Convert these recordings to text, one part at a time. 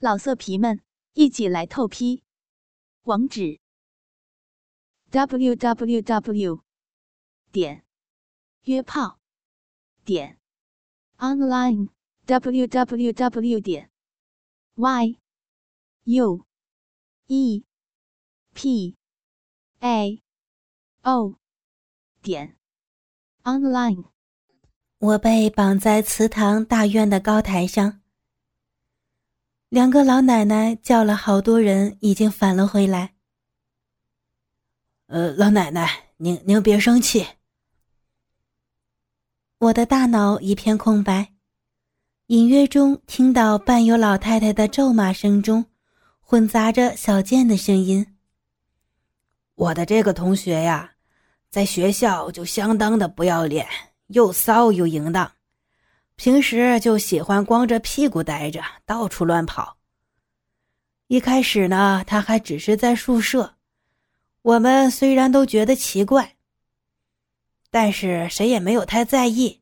老色皮们，一起来透批！网址：w w w 点约炮点 online w w w 点 y u e p a o 点 online。我被绑在祠堂大院的高台上。两个老奶奶叫了好多人，已经返了回来。呃，老奶奶，您您别生气。我的大脑一片空白，隐约中听到伴有老太太的咒骂声中，混杂着小贱的声音。我的这个同学呀，在学校就相当的不要脸，又骚又淫荡。平时就喜欢光着屁股待着，到处乱跑。一开始呢，他还只是在宿舍，我们虽然都觉得奇怪，但是谁也没有太在意。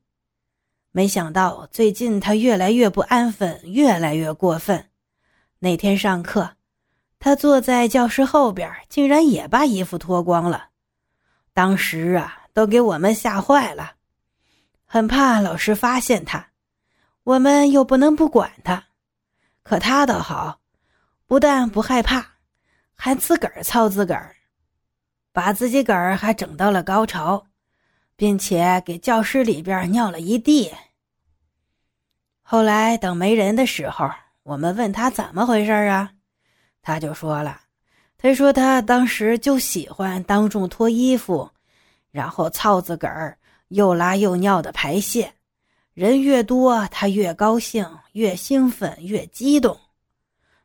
没想到最近他越来越不安分，越来越过分。那天上课，他坐在教室后边，竟然也把衣服脱光了。当时啊，都给我们吓坏了。很怕老师发现他，我们又不能不管他。可他倒好，不但不害怕，还自个儿操自个儿，把自己个儿还整到了高潮，并且给教室里边尿了一地。后来等没人的时候，我们问他怎么回事啊，他就说了：“他说他当时就喜欢当众脱衣服，然后操自个儿。”又拉又尿的排泄，人越多，他越高兴，越兴奋，越激动。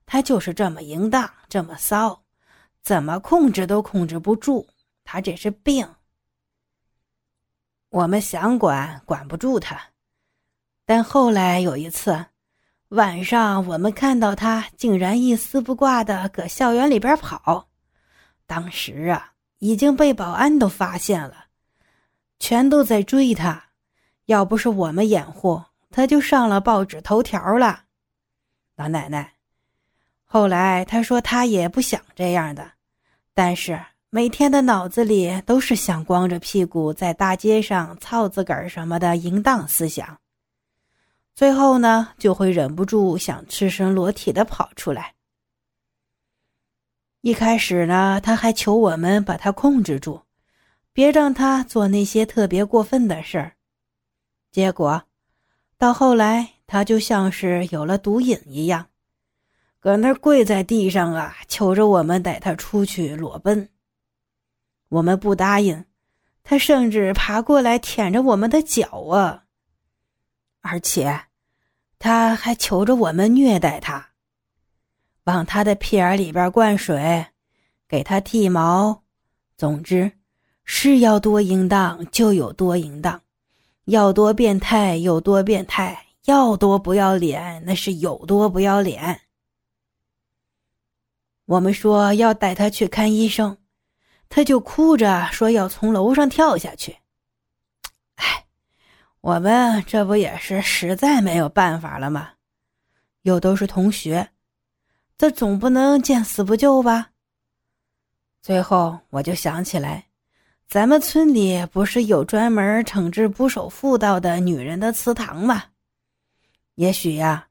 他就是这么淫荡，这么骚，怎么控制都控制不住。他这是病。我们想管，管不住他。但后来有一次晚上，我们看到他竟然一丝不挂的搁校园里边跑，当时啊，已经被保安都发现了。全都在追他，要不是我们掩护，他就上了报纸头条了。老奶奶，后来他说他也不想这样的，但是每天的脑子里都是想光着屁股在大街上操自个儿什么的淫荡思想。最后呢，就会忍不住想赤身裸体的跑出来。一开始呢，他还求我们把他控制住。别让他做那些特别过分的事儿，结果到后来，他就像是有了毒瘾一样，搁那跪在地上啊，求着我们带他出去裸奔。我们不答应，他甚至爬过来舔着我们的脚啊，而且他还求着我们虐待他，往他的屁眼里边灌水，给他剃毛，总之。是要多淫荡就有多淫荡，要多变态有多变态，要多不要脸那是有多不要脸。我们说要带他去看医生，他就哭着说要从楼上跳下去。哎，我们这不也是实在没有办法了吗？又都是同学，这总不能见死不救吧？最后我就想起来。咱们村里不是有专门惩治不守妇道的女人的祠堂吗？也许呀，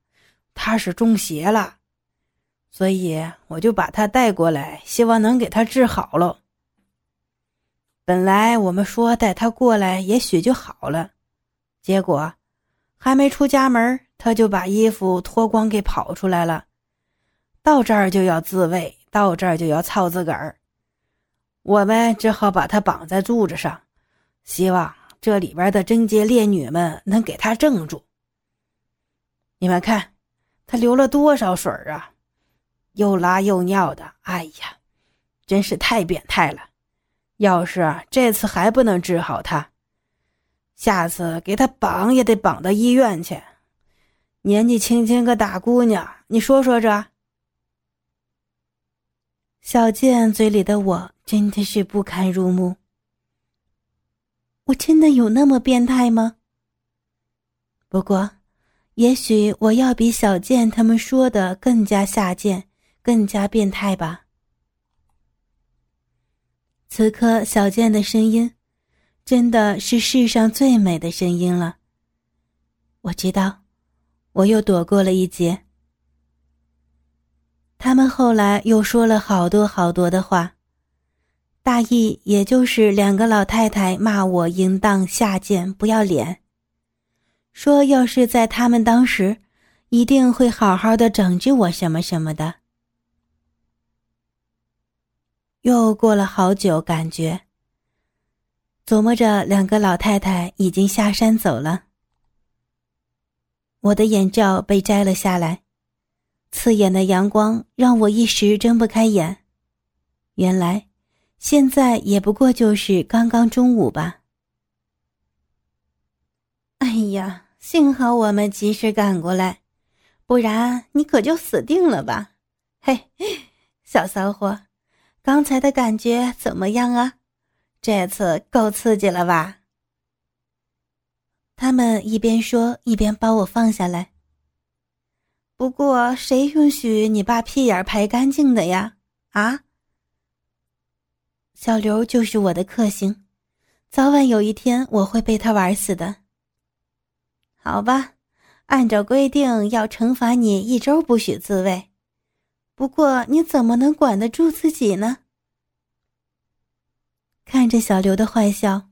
她是中邪了，所以我就把她带过来，希望能给她治好喽。本来我们说带她过来，也许就好了，结果还没出家门，她就把衣服脱光给跑出来了，到这儿就要自慰，到这儿就要操自个儿。我们只好把他绑在柱子上，希望这里边的贞洁烈女们能给他镇住。你们看，他流了多少水啊！又拉又尿的，哎呀，真是太变态了！要是这次还不能治好他，下次给他绑也得绑到医院去。年纪轻轻个大姑娘，你说说这？小健嘴里的我。真的是不堪入目。我真的有那么变态吗？不过，也许我要比小健他们说的更加下贱，更加变态吧。此刻，小健的声音，真的是世上最美的声音了。我知道，我又躲过了一劫。他们后来又说了好多好多的话，大意也就是两个老太太骂我淫荡下贱不要脸，说要是在他们当时，一定会好好的整治我什么什么的。又过了好久，感觉琢磨着两个老太太已经下山走了，我的眼罩被摘了下来。刺眼的阳光让我一时睁不开眼。原来，现在也不过就是刚刚中午吧。哎呀，幸好我们及时赶过来，不然你可就死定了吧！嘿，小骚货，刚才的感觉怎么样啊？这次够刺激了吧？他们一边说一边把我放下来。不过，谁允许你把屁眼排干净的呀？啊！小刘就是我的克星，早晚有一天我会被他玩死的。好吧，按照规定要惩罚你一周不许自慰。不过你怎么能管得住自己呢？看着小刘的坏笑，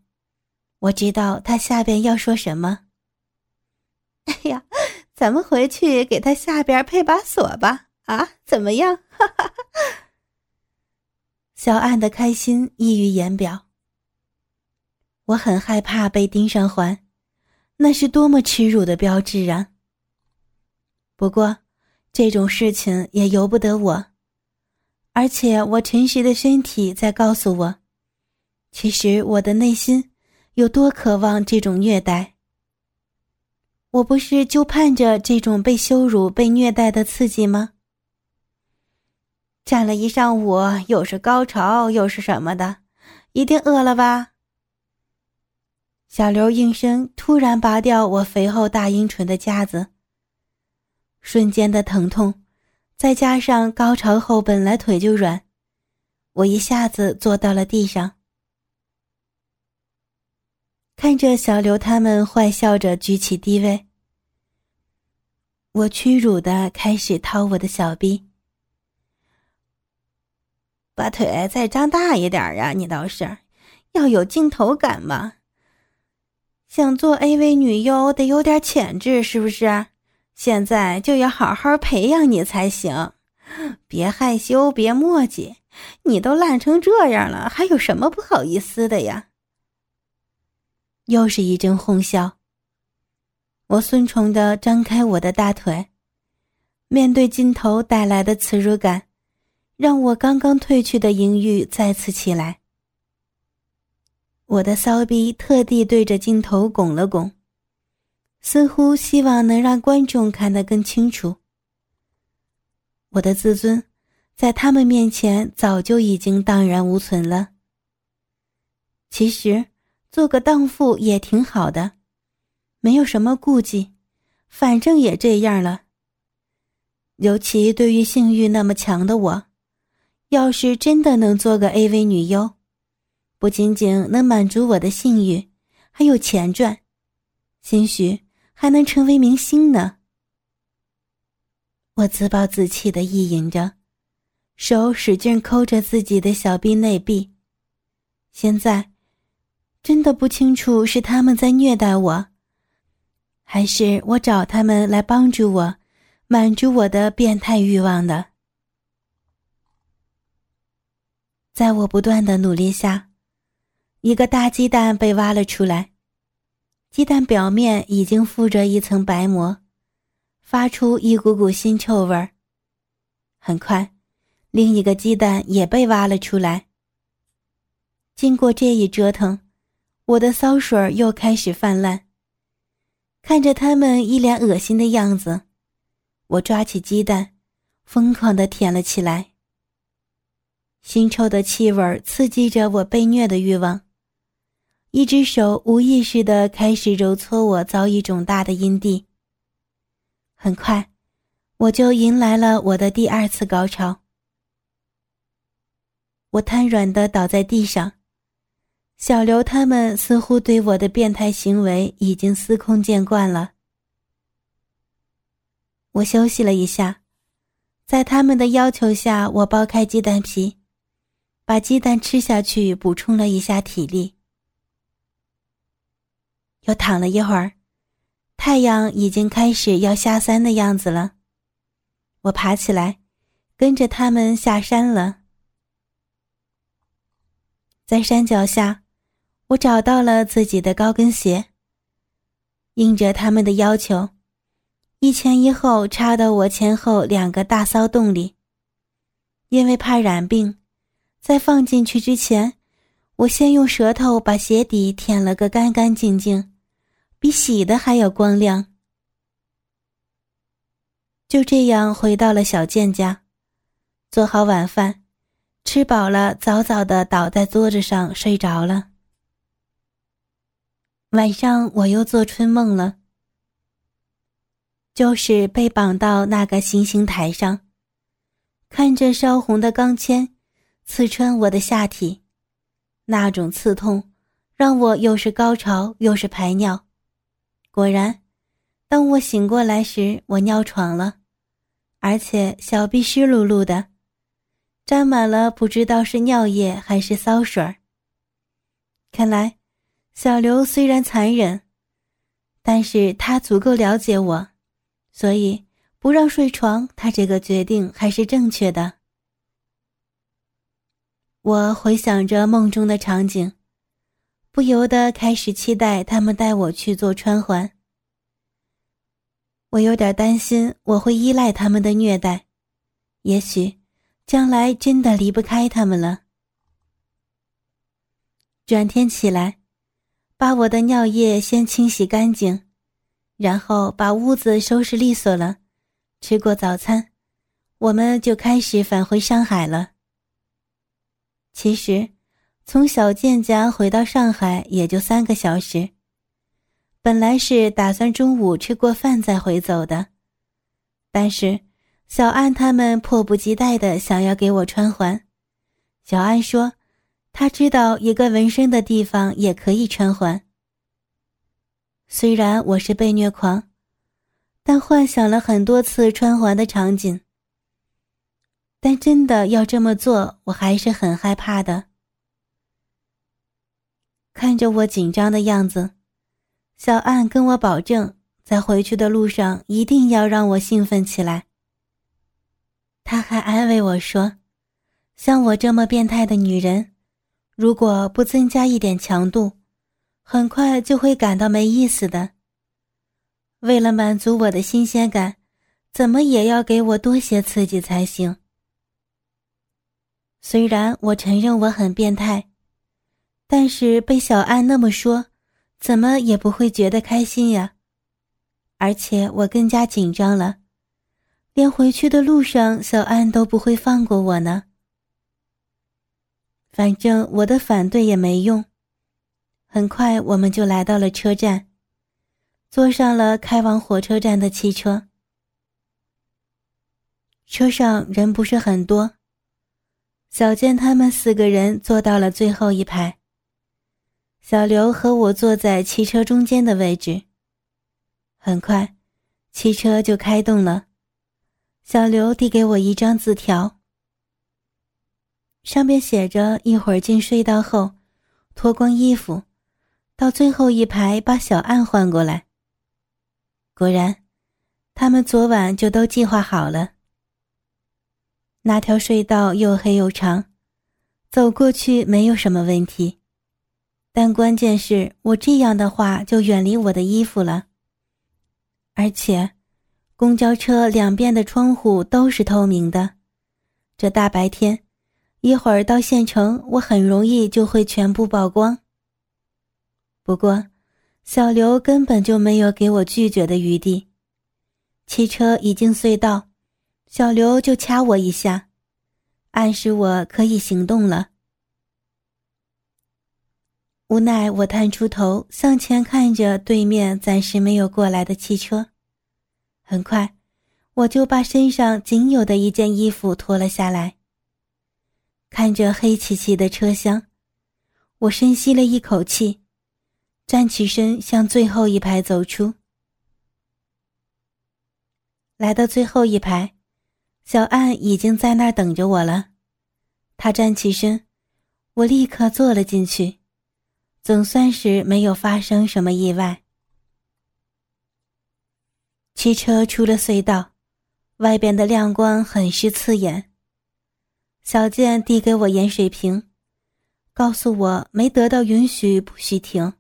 我知道他下边要说什么。哎呀！咱们回去给他下边配把锁吧，啊，怎么样？小安的开心溢于言表。我很害怕被盯上环，那是多么耻辱的标志啊！不过，这种事情也由不得我，而且我诚实的身体在告诉我，其实我的内心有多渴望这种虐待。我不是就盼着这种被羞辱、被虐待的刺激吗？站了一上午，又是高潮，又是什么的，一定饿了吧？小刘应声突然拔掉我肥厚大阴唇的夹子，瞬间的疼痛，再加上高潮后本来腿就软，我一下子坐到了地上。看着小刘他们坏笑着举起低位，我屈辱的开始掏我的小臂，把腿再张大一点呀！你倒是要有镜头感嘛！想做 AV 女优得有点潜质，是不是？现在就要好好培养你才行，别害羞，别墨迹，你都烂成这样了，还有什么不好意思的呀？又是一阵哄笑。我顺从的张开我的大腿，面对镜头带来的耻辱感，让我刚刚褪去的淫欲再次起来。我的骚逼特地对着镜头拱了拱，似乎希望能让观众看得更清楚。我的自尊，在他们面前早就已经荡然无存了。其实。做个荡妇也挺好的，没有什么顾忌，反正也这样了。尤其对于性欲那么强的我，要是真的能做个 AV 女优，不仅仅能满足我的性欲，还有钱赚，兴许还能成为明星呢。我自暴自弃的意淫着，手使劲抠着自己的小臂内壁，现在。真的不清楚是他们在虐待我，还是我找他们来帮助我，满足我的变态欲望的。在我不断的努力下，一个大鸡蛋被挖了出来，鸡蛋表面已经附着一层白膜，发出一股股腥臭味儿。很快，另一个鸡蛋也被挖了出来。经过这一折腾。我的骚水又开始泛滥。看着他们一脸恶心的样子，我抓起鸡蛋，疯狂的舔了起来。腥臭的气味刺激着我被虐的欲望，一只手无意识的开始揉搓我早已肿大的阴蒂。很快，我就迎来了我的第二次高潮。我瘫软的倒在地上，小刘他们似乎对我的变态行为已经司空见惯了。我休息了一下，在他们的要求下，我剥开鸡蛋皮，把鸡蛋吃下去，补充了一下体力。又躺了一会儿，太阳已经开始要下山的样子了。我爬起来，跟着他们下山了。在山脚下，我找到了自己的高跟鞋。应着他们的要求，一前一后插到我前后两个大骚洞里。因为怕染病，在放进去之前，我先用舌头把鞋底舔了个干干净净。比洗的还要光亮。就这样回到了小健家，做好晚饭，吃饱了，早早的倒在桌子上睡着了。晚上我又做春梦了，就是被绑到那个行刑台上，看着烧红的钢钎刺穿我的下体，那种刺痛让我又是高潮又是排尿。果然，当我醒过来时，我尿床了，而且小臂湿漉漉的，沾满了不知道是尿液还是骚水儿。看来，小刘虽然残忍，但是他足够了解我，所以不让睡床，他这个决定还是正确的。我回想着梦中的场景。不由得开始期待他们带我去做穿环。我有点担心我会依赖他们的虐待，也许将来真的离不开他们了。转天起来，把我的尿液先清洗干净，然后把屋子收拾利索了，吃过早餐，我们就开始返回上海了。其实。从小健家回到上海也就三个小时，本来是打算中午吃过饭再回走的，但是小安他们迫不及待的想要给我穿环。小安说，他知道一个纹身的地方也可以穿环。虽然我是被虐狂，但幻想了很多次穿环的场景，但真的要这么做，我还是很害怕的。看着我紧张的样子，小安跟我保证，在回去的路上一定要让我兴奋起来。他还安慰我说：“像我这么变态的女人，如果不增加一点强度，很快就会感到没意思的。为了满足我的新鲜感，怎么也要给我多些刺激才行。”虽然我承认我很变态。但是被小安那么说，怎么也不会觉得开心呀。而且我更加紧张了，连回去的路上，小安都不会放过我呢。反正我的反对也没用。很快我们就来到了车站，坐上了开往火车站的汽车。车上人不是很多，小健他们四个人坐到了最后一排。小刘和我坐在汽车中间的位置。很快，汽车就开动了。小刘递给我一张字条，上面写着：“一会儿进隧道后，脱光衣服，到最后一排把小岸换过来。”果然，他们昨晚就都计划好了。那条隧道又黑又长，走过去没有什么问题。但关键是我这样的话就远离我的衣服了。而且，公交车两边的窗户都是透明的，这大白天，一会儿到县城，我很容易就会全部曝光。不过，小刘根本就没有给我拒绝的余地。汽车一进隧道，小刘就掐我一下，暗示我可以行动了。无奈，我探出头向前看着对面暂时没有过来的汽车，很快，我就把身上仅有的一件衣服脱了下来。看着黑漆漆的车厢，我深吸了一口气，站起身向最后一排走出。来到最后一排，小安已经在那儿等着我了。他站起身，我立刻坐了进去，总算是没有发生什么意外。汽车出了隧道，外边的亮光很是刺眼。小健递给我盐水瓶，告诉我没得到允许不许停。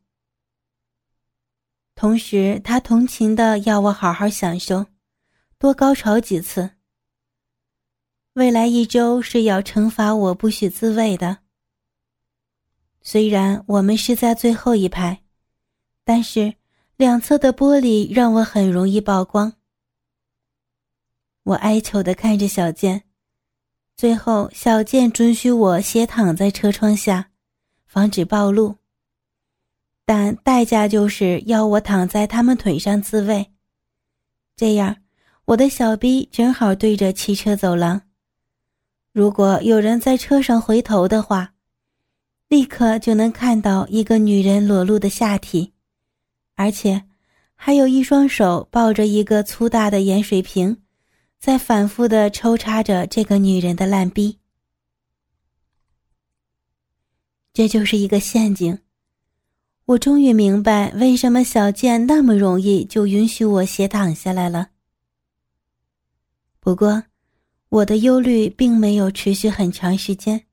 同时，他同情的要我好好享受。多高潮几次。未来一周是要惩罚我不许自慰的。虽然我们是在最后一排，但是两侧的玻璃让我很容易曝光。我哀求的看着小健，最后小健准许我斜躺在车窗下，防止暴露。但代价就是要我躺在他们腿上自慰，这样。我的小逼正好对着汽车走廊，如果有人在车上回头的话，立刻就能看到一个女人裸露的下体，而且还有一双手抱着一个粗大的盐水瓶，在反复的抽插着这个女人的烂逼。这就是一个陷阱。我终于明白为什么小贱那么容易就允许我斜躺下来了。不过，我的忧虑并没有持续很长时间。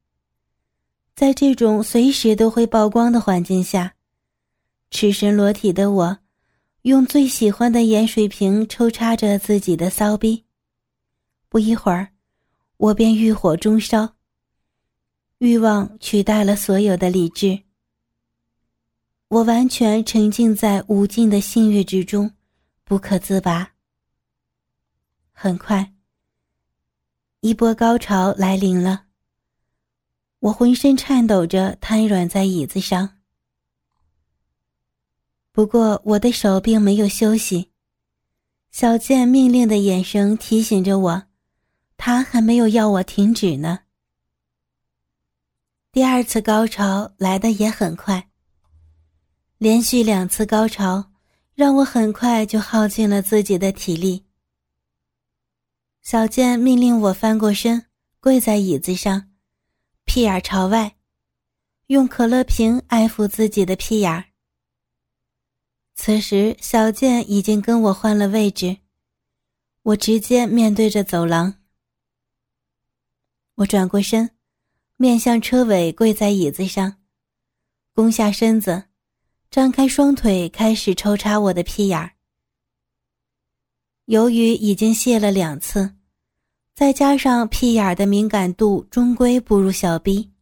在这种随时都会曝光的环境下，赤身裸体的我，用最喜欢的盐水瓶抽插着自己的骚逼。不一会儿，我便欲火中烧。欲望取代了所有的理智，我完全沉浸在无尽的性欲之中，不可自拔。很快。一波高潮来临了，我浑身颤抖着瘫软在椅子上。不过我的手并没有休息，小健命令的眼神提醒着我，他还没有要我停止呢。第二次高潮来的也很快，连续两次高潮让我很快就耗尽了自己的体力。小健命令我翻过身，跪在椅子上，屁眼朝外，用可乐瓶爱抚自己的屁眼。此时，小健已经跟我换了位置，我直接面对着走廊。我转过身，面向车尾，跪在椅子上，弓下身子，张开双腿，开始抽插我的屁眼儿。由于已经泄了两次。再加上屁眼儿的敏感度终归不如小 B，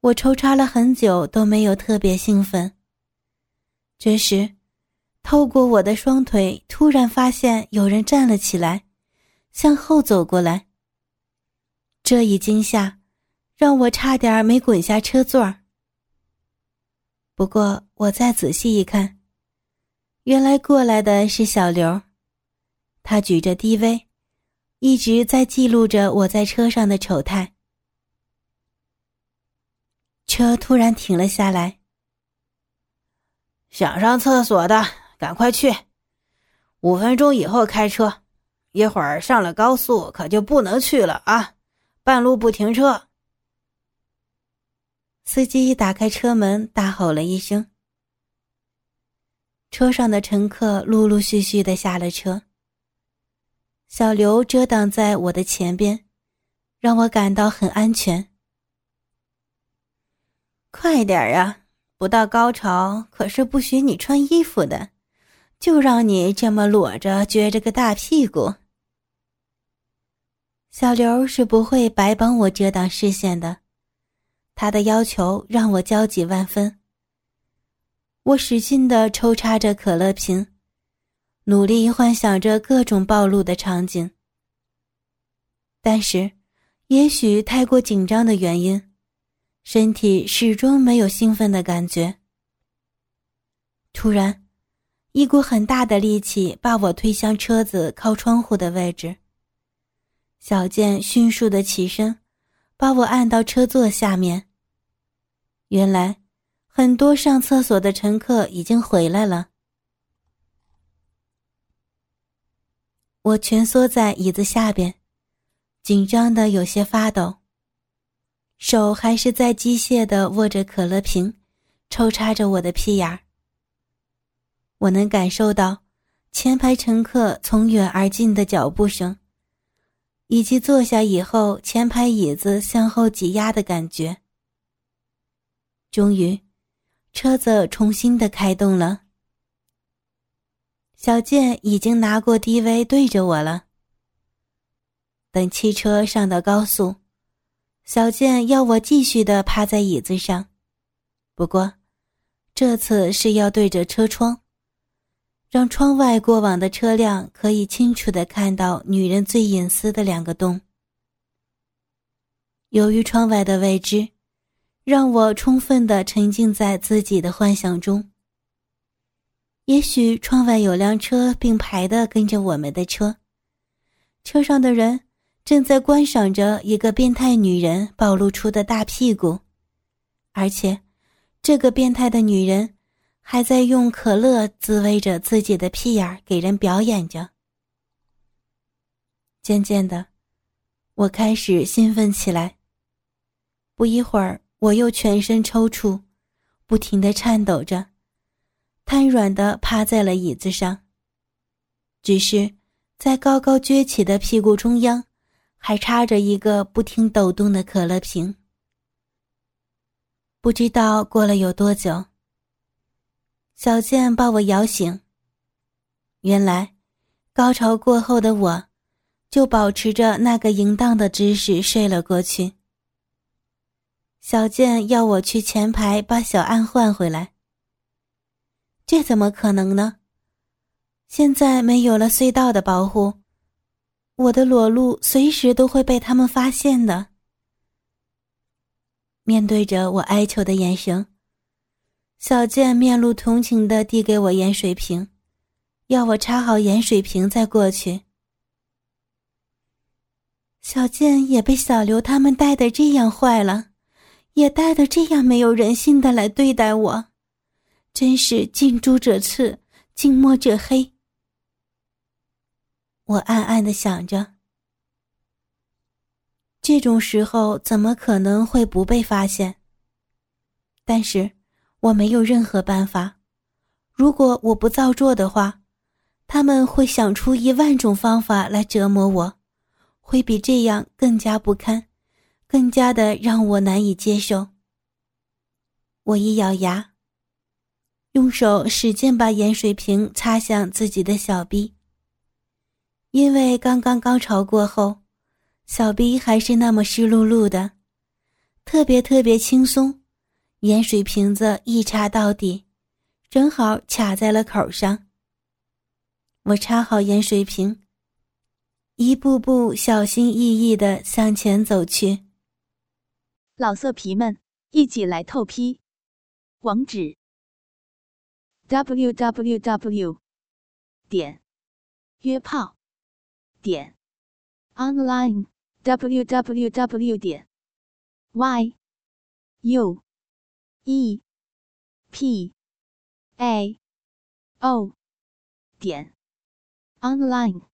我抽插了很久都没有特别兴奋。这时，透过我的双腿，突然发现有人站了起来，向后走过来。这一惊吓，让我差点没滚下车座。不过我再仔细一看，原来过来的是小刘，他举着 DV。一直在记录着我在车上的丑态。车突然停了下来。想上厕所的赶快去，五分钟以后开车，一会儿上了高速可就不能去了啊！半路不停车。司机打开车门，大吼了一声。车上的乘客陆陆续续的下了车。小刘遮挡在我的前边，让我感到很安全。快点啊！不到高潮可是不许你穿衣服的，就让你这么裸着撅着个大屁股。小刘是不会白帮我遮挡视线的，他的要求让我焦急万分。我使劲的抽插着可乐瓶。努力幻想着各种暴露的场景，但是，也许太过紧张的原因，身体始终没有兴奋的感觉。突然，一股很大的力气把我推向车子靠窗户的位置。小健迅速的起身，把我按到车座下面。原来，很多上厕所的乘客已经回来了。我蜷缩在椅子下边，紧张的有些发抖，手还是在机械的握着可乐瓶，抽插着我的屁眼儿。我能感受到前排乘客从远而近的脚步声，以及坐下以后前排椅子向后挤压的感觉。终于，车子重新的开动了。小健已经拿过 DV 对着我了。等汽车上到高速，小健要我继续的趴在椅子上，不过，这次是要对着车窗，让窗外过往的车辆可以清楚的看到女人最隐私的两个洞。由于窗外的未知。让我充分的沉浸在自己的幻想中。也许窗外有辆车并排的跟着我们的车，车上的人正在观赏着一个变态女人暴露出的大屁股，而且，这个变态的女人还在用可乐滋味着自己的屁眼儿给人表演着。渐渐的，我开始兴奋起来。不一会儿。我又全身抽搐，不停的颤抖着，瘫软的趴在了椅子上。只是在高高撅起的屁股中央，还插着一个不停抖动的可乐瓶。不知道过了有多久，小健把我摇醒。原来，高潮过后的我，就保持着那个淫荡的姿势睡了过去。小健要我去前排把小安换回来。这怎么可能呢？现在没有了隧道的保护，我的裸露随时都会被他们发现的。面对着我哀求的眼神，小健面露同情的递给我盐水瓶，要我插好盐水瓶再过去。小健也被小刘他们带的这样坏了。也带的这样没有人性的来对待我，真是近朱者赤，近墨者黑。我暗暗的想着，这种时候怎么可能会不被发现？但是我没有任何办法。如果我不造作的话，他们会想出一万种方法来折磨我，会比这样更加不堪。更加的让我难以接受。我一咬牙，用手使劲把盐水瓶擦向自己的小臂。因为刚刚高潮过后，小臂还是那么湿漉漉的，特别特别轻松。盐水瓶子一插到底，正好卡在了口上。我插好盐水瓶，一步步小心翼翼的向前走去。老色皮们，一起来透批！网址：w w w 点约炮点 online w w w 点 y u e p a o 点 online。